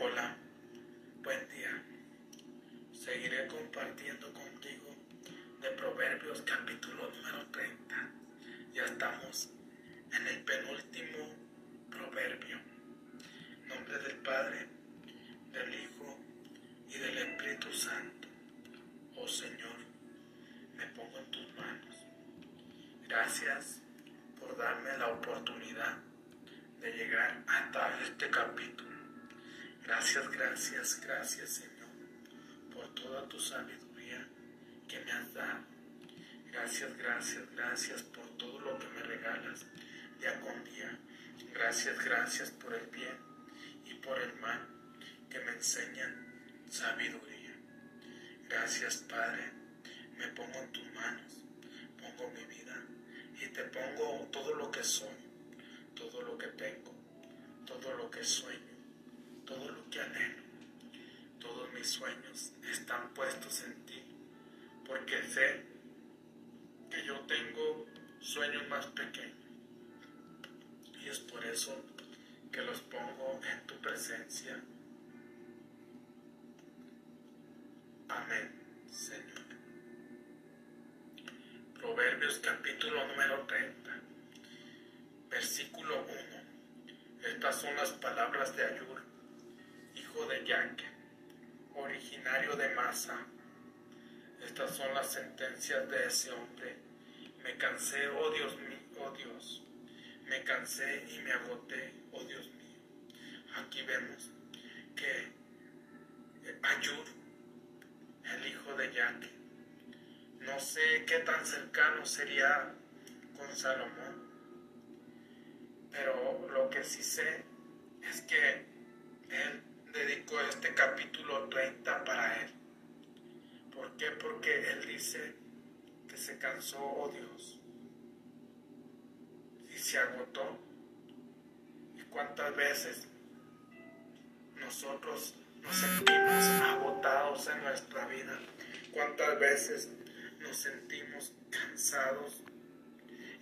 Hola, buen día. Seguiré compartiendo contigo de Proverbios capítulo gracias, Señor por toda tu sabiduría que me has dado. Gracias, gracias, gracias por todo lo que me regalas día con día. Gracias, gracias por el bien y por el mal que me enseñan sabiduría. Gracias Padre, me pongo en tus manos, pongo mi vida y te pongo todo lo que soy, todo lo que tengo, todo lo que sueño todo lo que anhelo. Todos mis sueños están puestos en ti, porque sé que yo tengo sueños más pequeños. Y es por eso que los pongo en tu presencia. Amén, Señor. Proverbios capítulo número 30, versículo 1. Estas son las palabras de ayuda de Yaque, originario de Masa. Estas son las sentencias de ese hombre. Me cansé, oh Dios mío, oh Dios. Me cansé y me agoté, oh Dios mío. Aquí vemos que Ayur, el hijo de Yaque, no sé qué tan cercano sería con Salomón, pero lo que sí sé es que él dedicó este capítulo 30 para él. ¿Por qué? Porque él dice que se cansó, oh Dios, y se agotó. ¿Y cuántas veces nosotros nos sentimos agotados en nuestra vida? ¿Cuántas veces nos sentimos cansados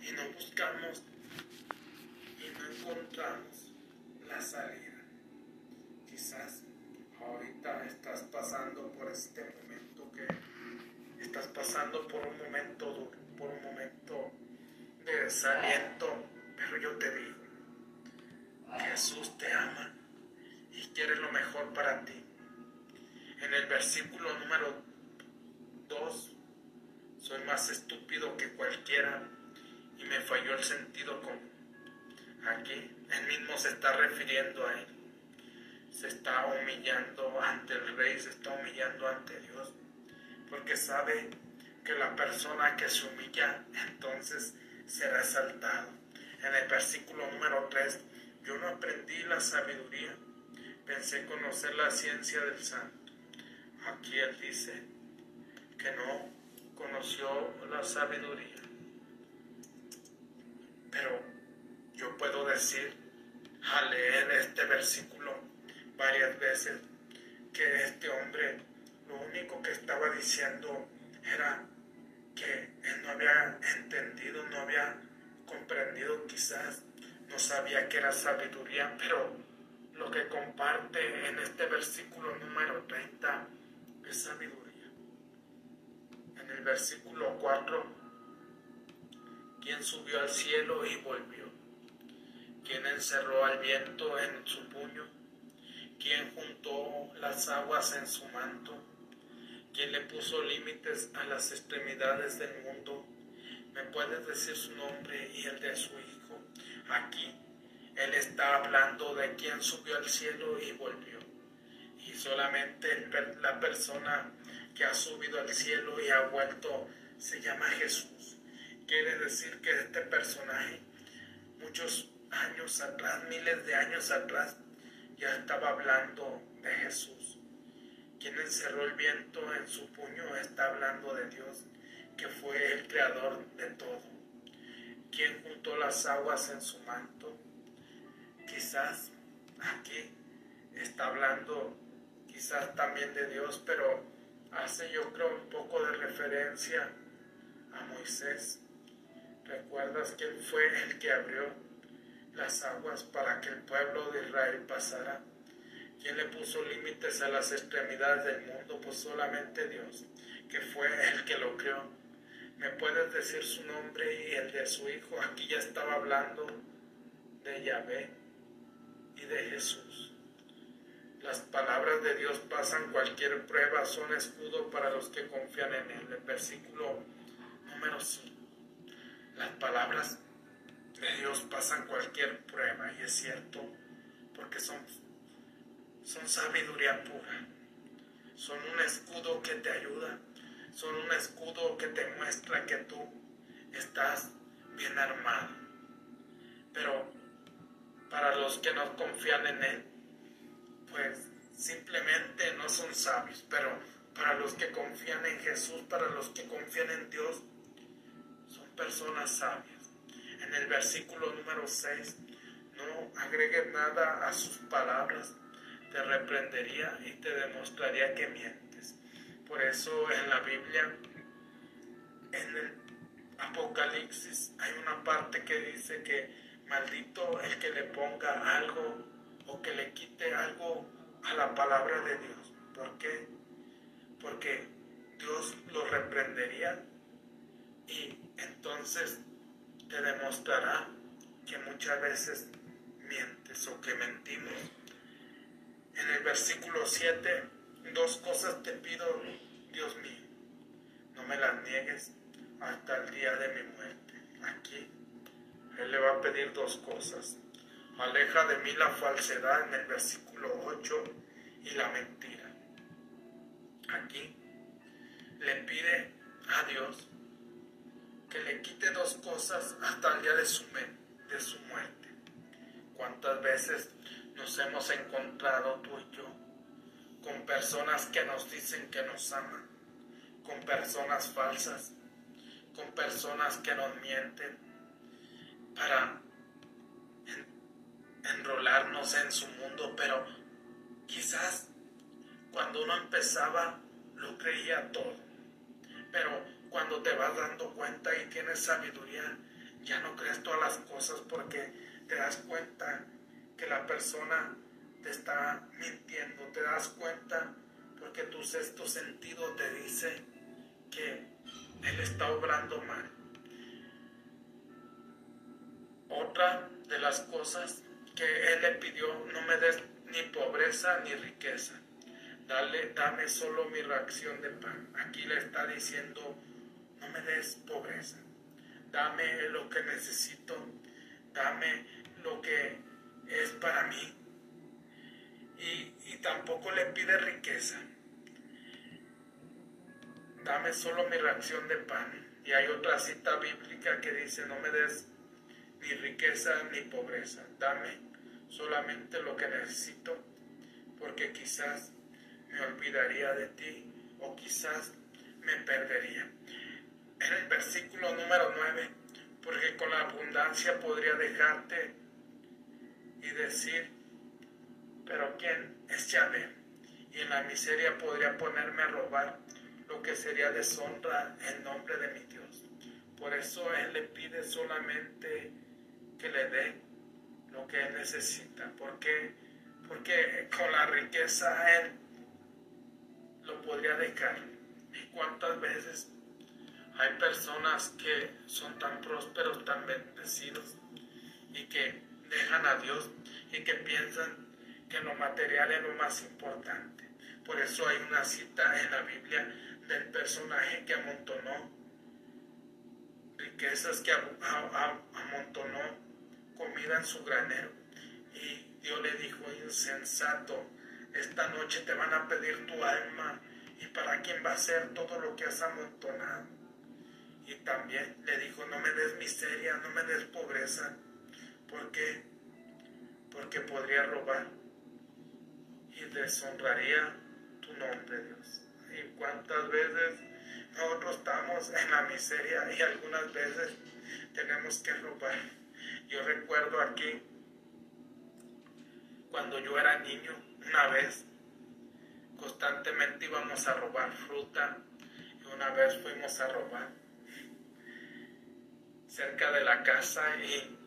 y no buscamos y no encontramos la salida? Quizás ahorita estás pasando por este momento que estás pasando por un momento duro, por un momento de desaliento, pero yo te digo, Jesús te ama y quiere lo mejor para ti. En el versículo número 2, soy más estúpido que cualquiera y me falló el sentido común. Aquí él mismo se está refiriendo a él se está humillando ante el rey, se está humillando ante Dios, porque sabe que la persona que se humilla entonces será exaltado. En el versículo número 3, yo no aprendí la sabiduría, pensé conocer la ciencia del santo. Aquí él dice que no conoció la sabiduría. Pero yo puedo decir al leer este versículo varias veces que este hombre lo único que estaba diciendo era que él no había entendido, no había comprendido quizás, no sabía que era sabiduría, pero lo que comparte en este versículo número 30 es sabiduría. En el versículo 4, quien subió al cielo y volvió, quien encerró al viento en su puño, quien juntó las aguas en su manto, quien le puso límites a las extremidades del mundo. ¿Me puedes decir su nombre y el de su hijo? Aquí él está hablando de quien subió al cielo y volvió. Y solamente la persona que ha subido al cielo y ha vuelto se llama Jesús. Quiere decir que este personaje, muchos años atrás, miles de años atrás, ya estaba hablando de Jesús. Quien encerró el viento en su puño está hablando de Dios, que fue el creador de todo. Quien juntó las aguas en su manto. Quizás aquí está hablando quizás también de Dios, pero hace yo creo un poco de referencia a Moisés. ¿Recuerdas quién fue el que abrió las aguas para que el pueblo de Israel pasara. ¿Quién le puso límites a las extremidades del mundo? Pues solamente Dios, que fue el que lo creó. ¿Me puedes decir su nombre y el de su hijo? Aquí ya estaba hablando de Yahvé y de Jesús. Las palabras de Dios pasan cualquier prueba, son escudo para los que confían en Él. El versículo número 5. Las palabras de Dios pasan cualquier prueba y es cierto porque son, son sabiduría pura. Son un escudo que te ayuda. Son un escudo que te muestra que tú estás bien armado. Pero para los que no confían en Él, pues simplemente no son sabios. Pero para los que confían en Jesús, para los que confían en Dios, son personas sabias. En el versículo número 6, no agregues nada a sus palabras, te reprendería y te demostraría que mientes. Por eso en la Biblia, en el Apocalipsis, hay una parte que dice que Maldito el que le ponga algo o que le quite algo a la palabra de Dios. ¿Por qué? Porque Dios lo reprendería y entonces te demostrará que muchas veces mientes o que mentimos. En el versículo 7, dos cosas te pido, Dios mío, no me las niegues hasta el día de mi muerte. Aquí él le va a pedir dos cosas. Aleja de mí la falsedad en el versículo 8 y la mentira. Aquí le pide a Dios le quite dos cosas hasta el día de su, de su muerte. ¿Cuántas veces nos hemos encontrado tú y yo con personas que nos dicen que nos aman, con personas falsas, con personas que nos mienten, para enrolarnos en su mundo, pero quizás cuando uno empezaba lo creía todo. Pero cuando te vas dando cuenta y tienes sabiduría, ya no crees todas las cosas porque te das cuenta que la persona te está mintiendo, te das cuenta porque tu sexto sentido te dice que él está obrando mal. Otra de las cosas que él le pidió, no me des ni pobreza ni riqueza. Dale, dame solo mi reacción de pan. Aquí le está diciendo, no me des pobreza. Dame lo que necesito. Dame lo que es para mí. Y, y tampoco le pide riqueza. Dame solo mi reacción de pan. Y hay otra cita bíblica que dice, no me des ni riqueza ni pobreza. Dame solamente lo que necesito, porque quizás me olvidaría de ti o quizás me perdería. En el versículo número 9, porque con la abundancia podría dejarte y decir, pero ¿quién es Yahvé? Y en la miseria podría ponerme a robar lo que sería deshonra en nombre de mi Dios. Por eso Él le pide solamente que le dé lo que él necesita. Porque, porque con la riqueza él lo podría dejar. ¿Y cuántas veces hay personas que son tan prósperos, tan bendecidos y que dejan a Dios y que piensan que lo material es lo más importante? Por eso hay una cita en la Biblia del personaje que amontonó riquezas que amontonó comida en su granero. Y Dios le dijo, insensato, esta noche te van a pedir tu alma y para quién va a ser todo lo que has amontonado. Y también le dijo, no me des miseria, no me des pobreza. ¿Por qué? Porque podría robar y deshonraría tu nombre, Dios. Y cuántas veces nosotros estamos en la miseria y algunas veces tenemos que robar. Yo recuerdo aquí, cuando yo era niño, una vez, constantemente íbamos a robar fruta y una vez fuimos a robar cerca de la casa y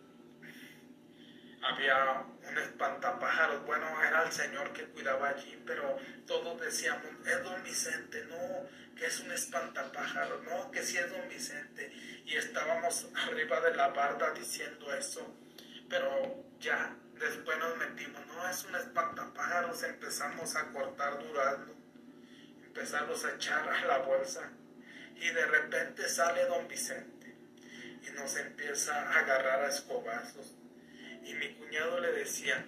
había un espantapájaros, bueno, era el señor que cuidaba allí, pero todos decíamos, es don Vicente, no, que es un espantapájaros, no, que sí es don Vicente. Y estábamos arriba de la barda diciendo eso, pero ya después nos metimos, no, es un espantapájaros, empezamos a cortar durazno, empezamos a echar a la bolsa, y de repente sale don Vicente y nos empieza a agarrar a escobazos y mi cuñado le decía,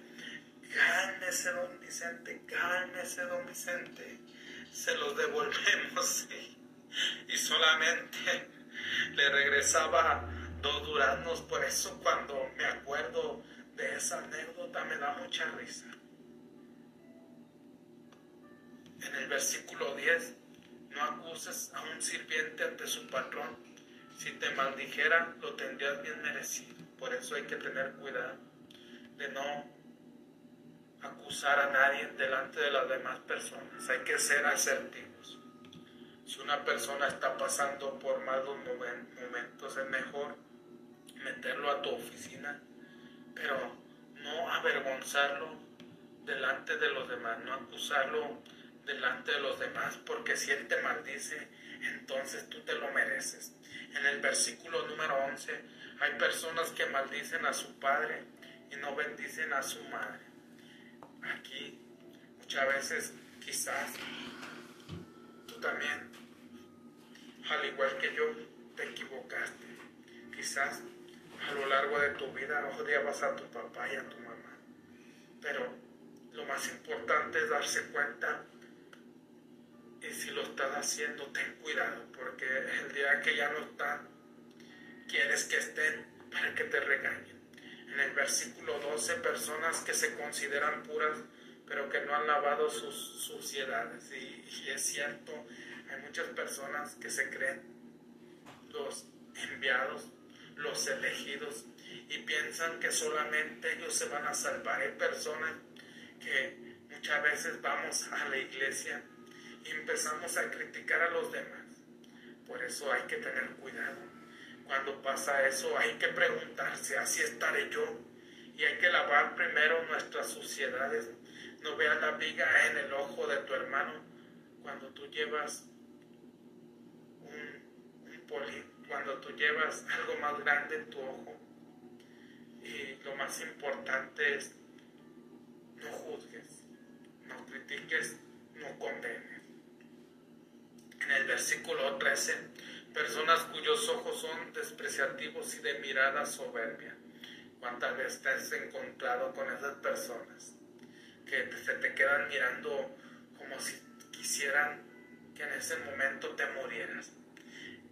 cálmese don Vicente, cálmese don Vicente, se los devolvemos y, solamente le regresaba dos duraznos, por eso cuando me acuerdo de esa anécdota me da mucha risa. En el versículo 10, no acuses a un sirviente ante su patrón. Si te maldijera, lo tendrías bien merecido. Por eso hay que tener cuidado de no acusar a nadie delante de las demás personas. Hay que ser asertivos. Si una persona está pasando por malos momentos, es mejor meterlo a tu oficina, pero no avergonzarlo delante de los demás, no acusarlo delante de los demás, porque si él te maldice, entonces tú te lo mereces. En el versículo número 11 hay personas que maldicen a su padre y no bendicen a su madre. Aquí muchas veces quizás tú también, al igual que yo, te equivocaste. Quizás a lo largo de tu vida odiabas a tu papá y a tu mamá. Pero lo más importante es darse cuenta y si lo estás haciendo, ten cuidado, porque el día que ya no están, quieres que estén para que te regañen. En el versículo 12, personas que se consideran puras, pero que no han lavado sus suciedades. Y, y es cierto, hay muchas personas que se creen los enviados, los elegidos, y piensan que solamente ellos se van a salvar. Hay personas que muchas veces vamos a la iglesia empezamos a criticar a los demás. Por eso hay que tener cuidado. Cuando pasa eso hay que preguntarse, así estaré yo. Y hay que lavar primero nuestras suciedades. No veas la viga en el ojo de tu hermano cuando tú llevas un, un poli, cuando tú llevas algo más grande en tu ojo. Y lo más importante es no juzgues, no critiques, no condenes en el versículo 13, personas cuyos ojos son despreciativos y de mirada soberbia. ¿Cuántas veces te has encontrado con esas personas que se te quedan mirando como si quisieran que en ese momento te murieras?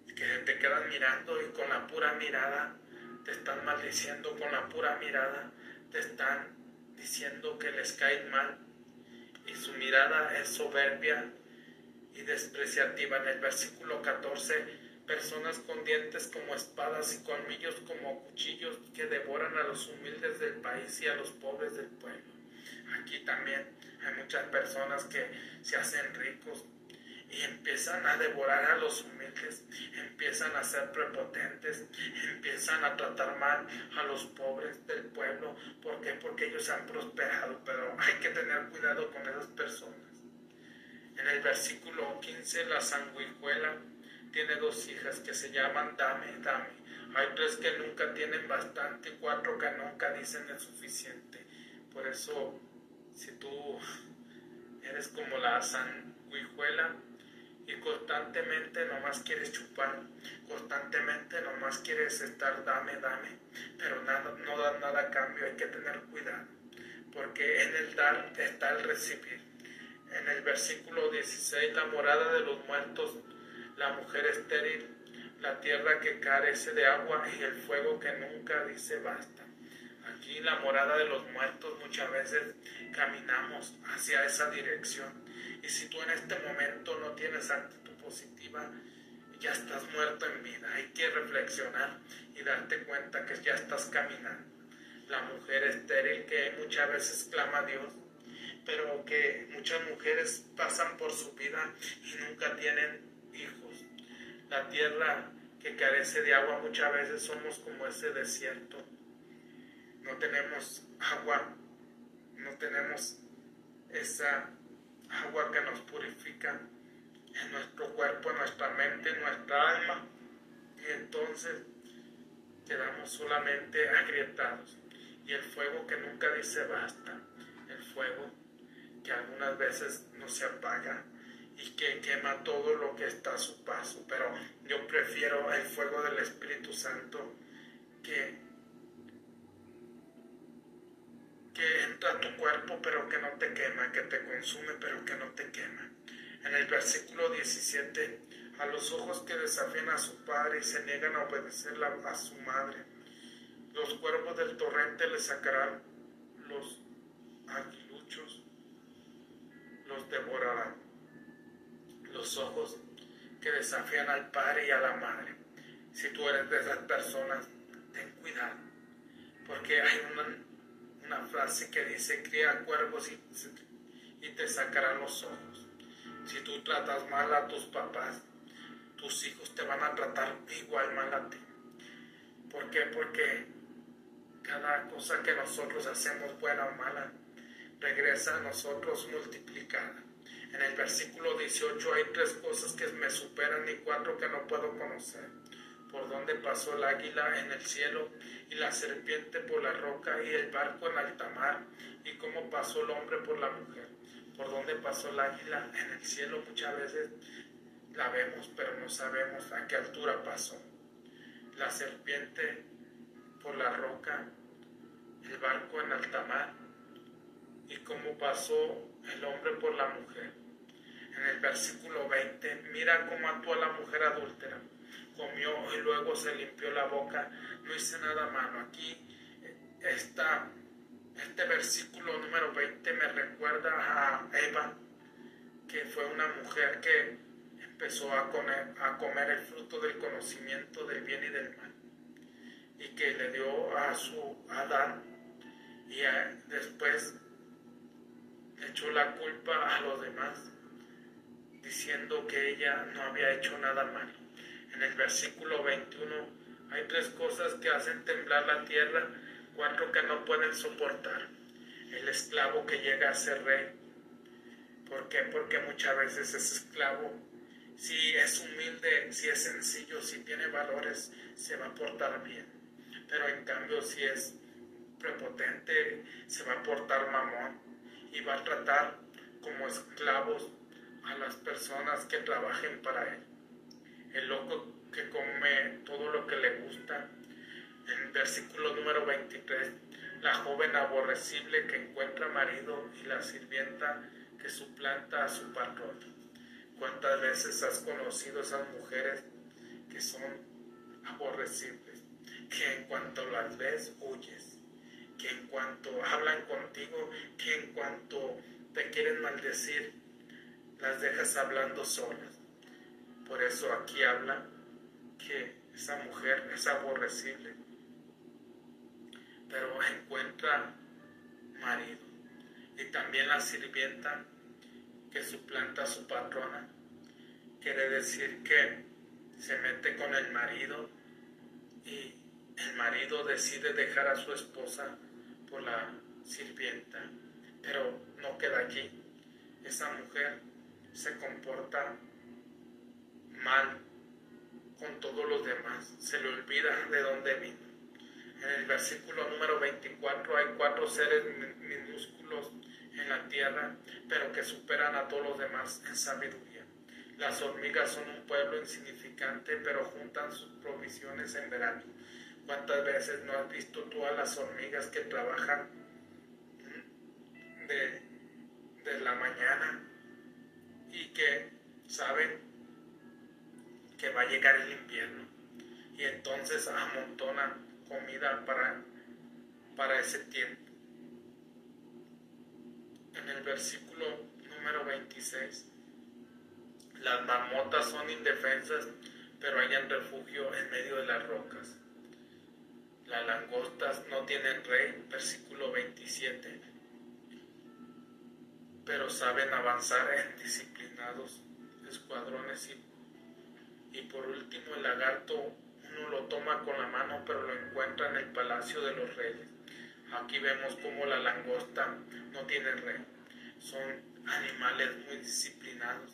Que te quedan mirando y con la pura mirada te están maldiciendo, con la pura mirada te están diciendo que les cae mal y su mirada es soberbia y despreciativa. En el versículo 14, personas con dientes como espadas y colmillos como cuchillos que devoran a los humildes del país y a los pobres del pueblo. Aquí también hay muchas personas que se hacen ricos y empiezan a devorar a los humildes, empiezan a ser prepotentes, empiezan a tratar mal a los pobres del pueblo. ¿Por qué? Porque ellos han prosperado, pero hay que tener cuidado con esas personas. En el versículo 15, la sanguijuela tiene dos hijas que se llaman dame, dame. Hay tres que nunca tienen bastante cuatro que nunca dicen es suficiente. Por eso, si tú eres como la sanguijuela y constantemente nomás quieres chupar, constantemente nomás quieres estar dame, dame, pero nada, no da nada a cambio, hay que tener cuidado, porque en el dar está el recibir en el versículo 16, la morada de los muertos, la mujer estéril, la tierra que carece de agua y el fuego que nunca dice basta. Aquí la morada de los muertos muchas veces caminamos hacia esa dirección. Y si tú en este momento no tienes actitud positiva, ya estás muerto en vida. Hay que reflexionar y darte cuenta que ya estás caminando. La mujer estéril que muchas veces clama a Dios pero que muchas mujeres pasan por su vida y nunca tienen hijos. La tierra que carece de agua muchas veces somos como ese desierto. no tenemos agua, no tenemos esa agua que nos purifica en nuestro cuerpo, en nuestra mente, en nuestra alma. Y entonces quedamos solamente agrietados. Y el fuego que nunca dice basta, el fuego que algunas veces no se apaga y que quema todo lo que está a su paso. Pero yo prefiero el fuego del Espíritu Santo que, que entra a tu cuerpo pero que no te quema, que te consume pero que no te quema. En el versículo 17, a los ojos que desafían a su padre y se niegan a obedecer a su madre, los cuervos del torrente le sacarán los aguiluchos, los devorarán. Los ojos que desafían al padre y a la madre. Si tú eres de esas personas, ten cuidado, porque hay una, una frase que dice, cría cuervos y, y te sacarán los ojos. Si tú tratas mal a tus papás, tus hijos te van a tratar igual mal a ti. ¿Por qué? Porque cada cosa que nosotros hacemos, buena o mala, regresa a nosotros multiplicada. En el versículo 18 hay tres cosas que me superan y cuatro que no puedo conocer. Por dónde pasó el águila en el cielo y la serpiente por la roca y el barco en alta mar y cómo pasó el hombre por la mujer. Por dónde pasó el águila en el cielo muchas veces la vemos pero no sabemos a qué altura pasó. La serpiente por la roca, el barco en alta mar y cómo pasó el hombre por la mujer. En el versículo 20, mira cómo actuó la mujer adúltera. Comió y luego se limpió la boca. No hice nada malo. Aquí está, este versículo número 20 me recuerda a Eva, que fue una mujer que empezó a comer, a comer el fruto del conocimiento del bien y del mal. Y que le dio a su Adán y después echó la culpa a los demás, diciendo que ella no había hecho nada malo. En el versículo 21 hay tres cosas que hacen temblar la tierra, cuatro que no pueden soportar. El esclavo que llega a ser rey. ¿Por qué? Porque muchas veces ese esclavo, si es humilde, si es sencillo, si tiene valores, se va a portar bien. Pero en cambio, si es prepotente, se va a portar mamón y va a tratar como esclavos a las personas que trabajen para él. El loco que come todo lo que le gusta. En versículo número 23, la joven aborrecible que encuentra marido y la sirvienta que suplanta a su patrón. ¿Cuántas veces has conocido esas mujeres que son aborrecibles? Que en cuanto las ves huyes que en cuanto hablan contigo, que en cuanto te quieren maldecir, las dejas hablando solas. Por eso aquí habla que esa mujer es aborrecible, pero encuentra marido. Y también la sirvienta que suplanta a su patrona, quiere decir que se mete con el marido y el marido decide dejar a su esposa por la sirvienta, pero no queda aquí. Esa mujer se comporta mal con todos los demás, se le olvida de dónde vino. En el versículo número 24 hay cuatro seres minúsculos en la tierra, pero que superan a todos los demás en sabiduría. Las hormigas son un pueblo insignificante, pero juntan sus provisiones en verano. ¿Cuántas veces no has visto tú a las hormigas que trabajan de, de la mañana y que saben que va a llegar el invierno y entonces amontonan comida para, para ese tiempo? En el versículo número 26, las marmotas son indefensas, pero hallan refugio en medio de las rocas. Las langostas no tienen rey, versículo 27, pero saben avanzar en disciplinados escuadrones y, y por último el lagarto uno lo toma con la mano pero lo encuentra en el palacio de los reyes. Aquí vemos como la langosta no tiene rey. Son animales muy disciplinados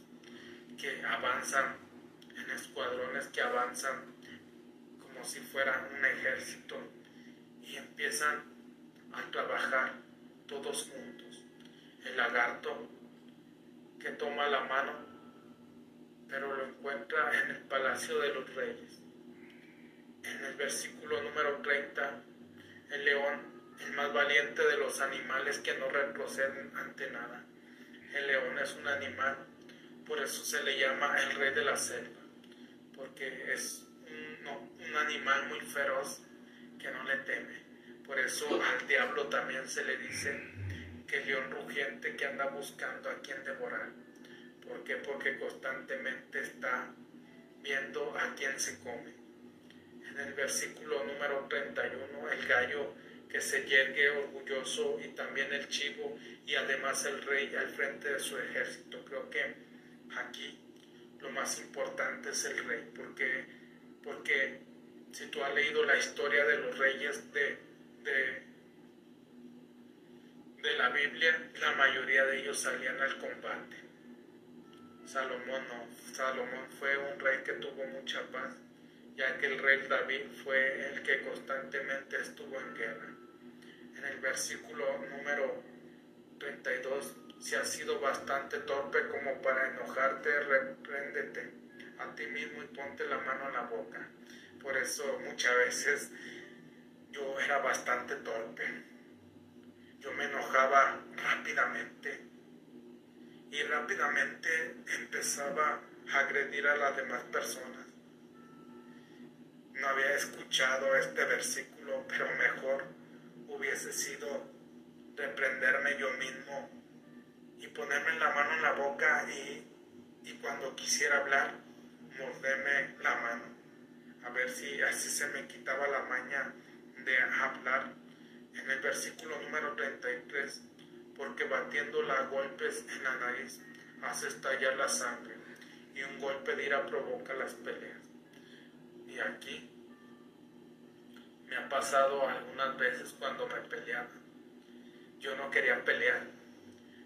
que avanzan en escuadrones que avanzan si fuera un ejército y empiezan a trabajar todos juntos. El lagarto que toma la mano, pero lo encuentra en el palacio de los reyes. En el versículo número 30, el león, el más valiente de los animales que no retroceden ante nada. El león es un animal, por eso se le llama el rey de la selva, porque es animal muy feroz que no le teme. Por eso al diablo también se le dice que león rugiente que anda buscando a quien devorar. ¿Por qué? Porque constantemente está viendo a quien se come. En el versículo número 31, el gallo que se yergue orgulloso y también el chivo y además el rey al frente de su ejército. Creo que aquí lo más importante es el rey, porque, porque si tú has leído la historia de los reyes de, de la Biblia, la mayoría de ellos salían al combate. Salomón no, Salomón fue un rey que tuvo mucha paz, ya que el rey David fue el que constantemente estuvo en guerra. En el versículo número 32, si has sido bastante torpe como para enojarte, repréndete a ti mismo y ponte la mano en la boca. Por eso muchas veces yo era bastante torpe yo me enojaba rápidamente y rápidamente empezaba a agredir a las demás personas. No había escuchado este versículo, pero mejor hubiese sido reprenderme yo mismo y ponerme la mano en la boca y, y cuando quisiera hablar, morderme la mano, a ver si así se me quitaba la maña de hablar en el versículo número 33, porque batiéndola a golpes en la nariz hace estallar la sangre y un golpe de ira provoca las peleas. Y aquí me ha pasado algunas veces cuando me peleaba. Yo no quería pelear,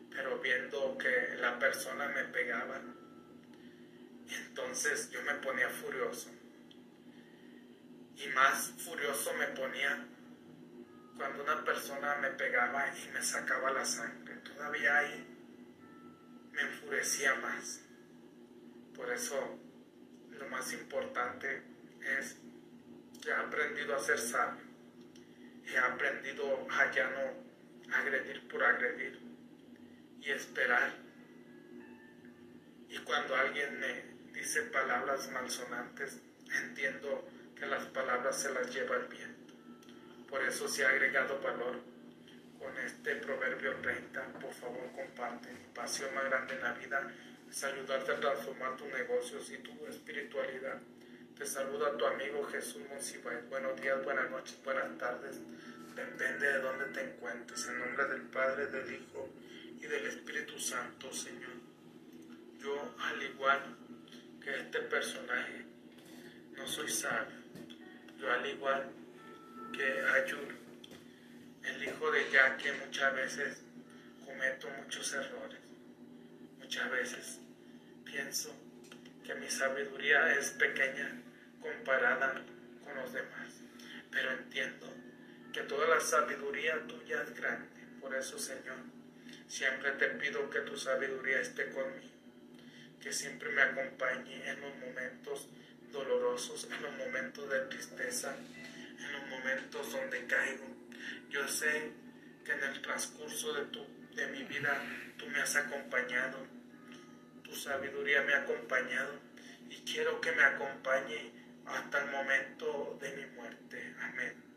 pero viendo que la persona me pegaba, entonces yo me ponía furioso. Y más furioso me ponía cuando una persona me pegaba y me sacaba la sangre, todavía ahí me enfurecía más. Por eso lo más importante es que he aprendido a ser sabio. He aprendido a ya no agredir por agredir y esperar. Y cuando alguien me dice palabras malsonantes, entiendo que las palabras se las lleva el bien. Por eso se ha agregado valor con este proverbio 30. Por favor, comparte. Mi pasión más grande en la vida es ayudarte a transformar tus negocios y tu espiritualidad. Te saluda tu amigo Jesús Monsiváis. Buenos días, buenas noches, buenas tardes. Depende de dónde te encuentres. En nombre del Padre, del Hijo y del Espíritu Santo, Señor. Yo, al igual que este personaje, no soy sabio. Yo, al igual que ayudo. El hijo de que muchas veces cometo muchos errores. Muchas veces pienso que mi sabiduría es pequeña comparada con los demás. Pero entiendo que toda la sabiduría tuya es grande. Por eso, Señor, siempre te pido que tu sabiduría esté conmigo. Que siempre me acompañe en los momentos dolorosos, en los momentos de tristeza, en los momentos donde caigo. Yo sé que en el transcurso de, tu, de mi vida tú me has acompañado, tu sabiduría me ha acompañado y quiero que me acompañe hasta el momento de mi muerte. Amén.